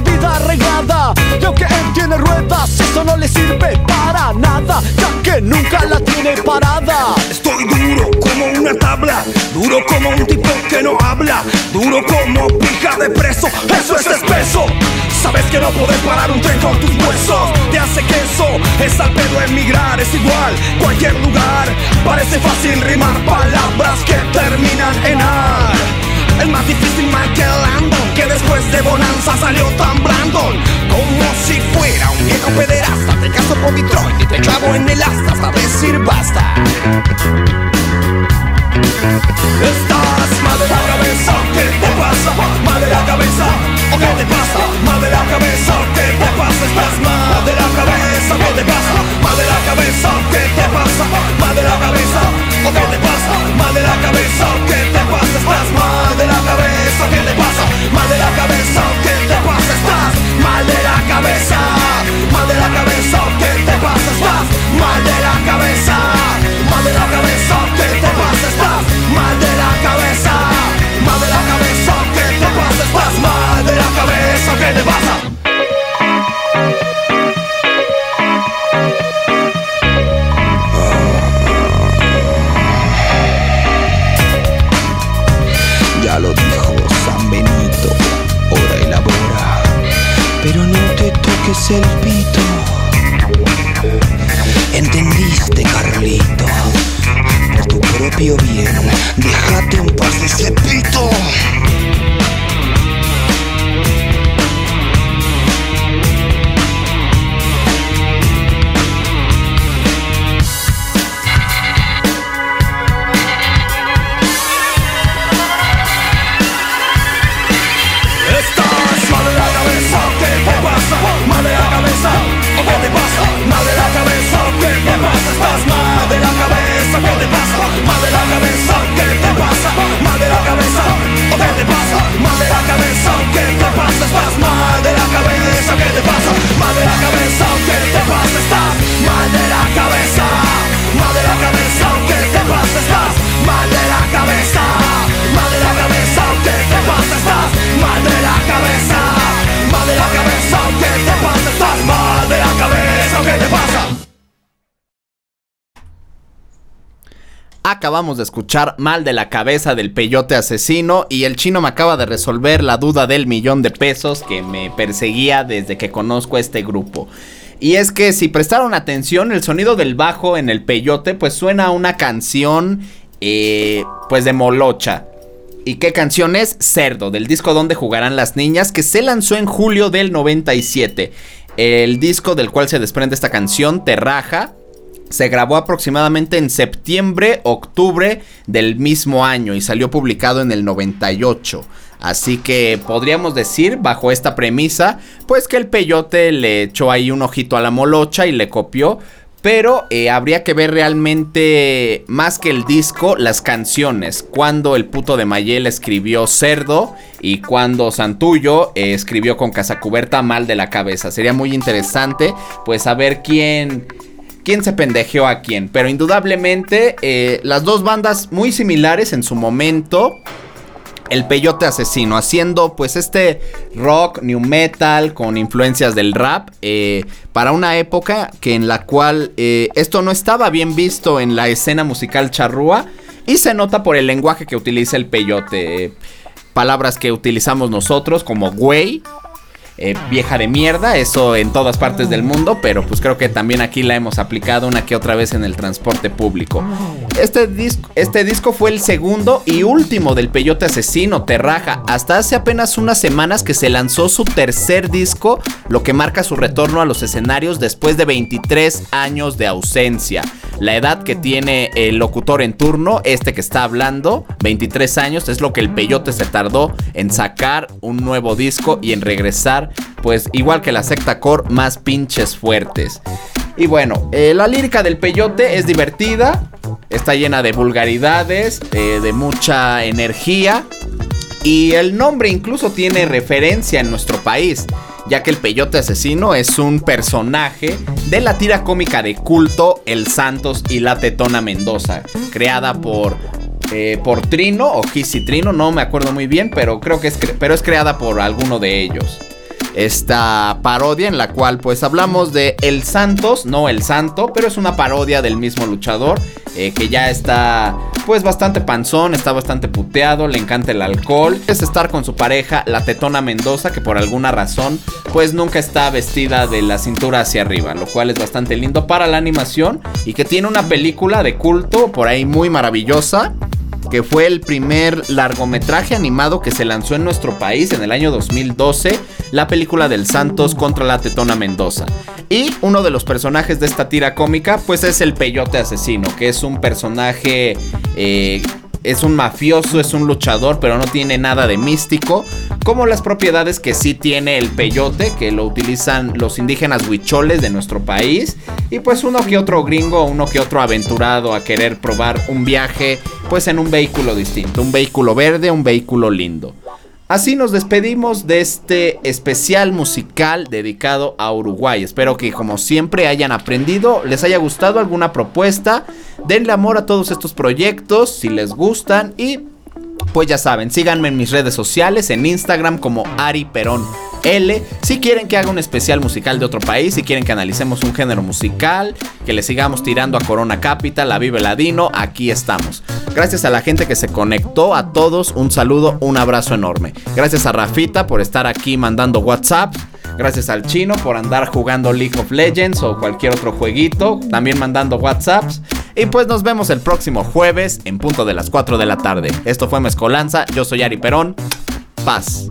mi vida arreglada. Y aunque él tiene ruedas Eso no le sirve para nada Ya que nunca la tiene parada. Estoy duro como una tabla Duro como un tipo que no habla Duro como pija de preso Eso es espeso. Sabes que no puedes parar un tren con tus huesos Te hace queso Es al pedo emigrar Es igual cualquier lugar. Parece fácil rimar palabras que terminan en ar el más difícil Michael Landon Que después de Bonanza salió tan Brandon Como si fuera un viejo pederasta Te caso por Detroit y te clavo en el asta Hasta decir basta Estás mal de la cabeza, ¿qué te pasa? Mal de la cabeza, ¿o qué te pasa? Mal de la cabeza, ¿qué te pasa? Estás mal de la cabeza, ¿qué te pasa? Mal de la cabeza, ¿qué te pasa? Mal de la cabeza, ¿o qué te pasa? Mal de la cabeza, ¿qué te pasa? Estás mal de la cabeza, ¿qué te pasa? Mal de la cabeza, ¿qué te pasa? Estás mal de la cabeza, mal de la cabeza, ¿qué te pasa? Estás mal de la Acabamos de escuchar Mal de la cabeza del peyote asesino y el chino me acaba de resolver la duda del millón de pesos que me perseguía desde que conozco este grupo. Y es que si prestaron atención, el sonido del bajo en el peyote pues suena a una canción eh, pues de molocha. ¿Y qué canción es? Cerdo, del disco Donde jugarán las niñas, que se lanzó en julio del 97. El disco del cual se desprende esta canción, Terraja, se grabó aproximadamente en septiembre, octubre del mismo año y salió publicado en el 98. Así que podríamos decir, bajo esta premisa, pues que el peyote le echó ahí un ojito a la molocha y le copió. Pero eh, habría que ver realmente más que el disco, las canciones. Cuando el puto de Mayel escribió Cerdo y cuando Santullo eh, escribió con Casacuberta Mal de la Cabeza. Sería muy interesante pues saber quién, quién se pendejeó a quién. Pero indudablemente eh, las dos bandas muy similares en su momento. El Peyote Asesino, haciendo pues este rock, new metal, con influencias del rap, eh, para una época que en la cual eh, esto no estaba bien visto en la escena musical charrúa y se nota por el lenguaje que utiliza el Peyote. palabras que utilizamos nosotros como güey, eh, vieja de mierda, eso en todas partes del mundo, pero pues creo que también aquí la hemos aplicado una que otra vez en el transporte público. Este, disco, este disco fue el segundo y último del Peyote Asesino, Terraja, hasta hace apenas unas semanas que se lanzó su tercer disco, lo que marca su retorno a los escenarios después de 23 años de ausencia. La edad que tiene el locutor en turno, este que está hablando, 23 años, es lo que el Peyote se tardó en sacar un nuevo disco y en regresar, pues igual que la secta core, más pinches fuertes. Y bueno, eh, la lírica del Peyote es divertida, está llena de vulgaridades, eh, de mucha energía. Y el nombre incluso tiene referencia en nuestro país, ya que el Peyote Asesino es un personaje de la tira cómica de culto El Santos y la Tetona Mendoza, creada por, eh, por Trino o Kissy Trino, no me acuerdo muy bien, pero creo que es, pero es creada por alguno de ellos esta parodia en la cual pues hablamos de El Santos, no El Santo, pero es una parodia del mismo luchador eh, que ya está pues bastante panzón, está bastante puteado, le encanta el alcohol, es estar con su pareja, la Tetona Mendoza, que por alguna razón pues nunca está vestida de la cintura hacia arriba, lo cual es bastante lindo para la animación y que tiene una película de culto por ahí muy maravillosa que fue el primer largometraje animado que se lanzó en nuestro país en el año 2012, la película del Santos contra la Tetona Mendoza. Y uno de los personajes de esta tira cómica, pues es el Peyote Asesino, que es un personaje... eh, es un mafioso, es un luchador, pero no tiene nada de místico. Como las propiedades que sí tiene el peyote, que lo utilizan los indígenas huicholes de nuestro país. Y pues uno que otro gringo, uno que otro aventurado a querer probar un viaje, pues en un vehículo distinto. Un vehículo verde, un vehículo lindo. Así nos despedimos de este especial musical dedicado a Uruguay. Espero que como siempre hayan aprendido, les haya gustado alguna propuesta. Denle amor a todos estos proyectos si les gustan y pues ya saben, síganme en mis redes sociales, en Instagram como Ari Perón L. Si quieren que haga un especial musical de otro país, si quieren que analicemos un género musical, que le sigamos tirando a Corona Capital, a Vive Ladino, aquí estamos. Gracias a la gente que se conectó, a todos un saludo, un abrazo enorme. Gracias a Rafita por estar aquí mandando WhatsApp. Gracias al chino por andar jugando League of Legends o cualquier otro jueguito, también mandando WhatsApps. Y pues nos vemos el próximo jueves en punto de las 4 de la tarde. Esto fue Mezcolanza, yo soy Ari Perón. Paz.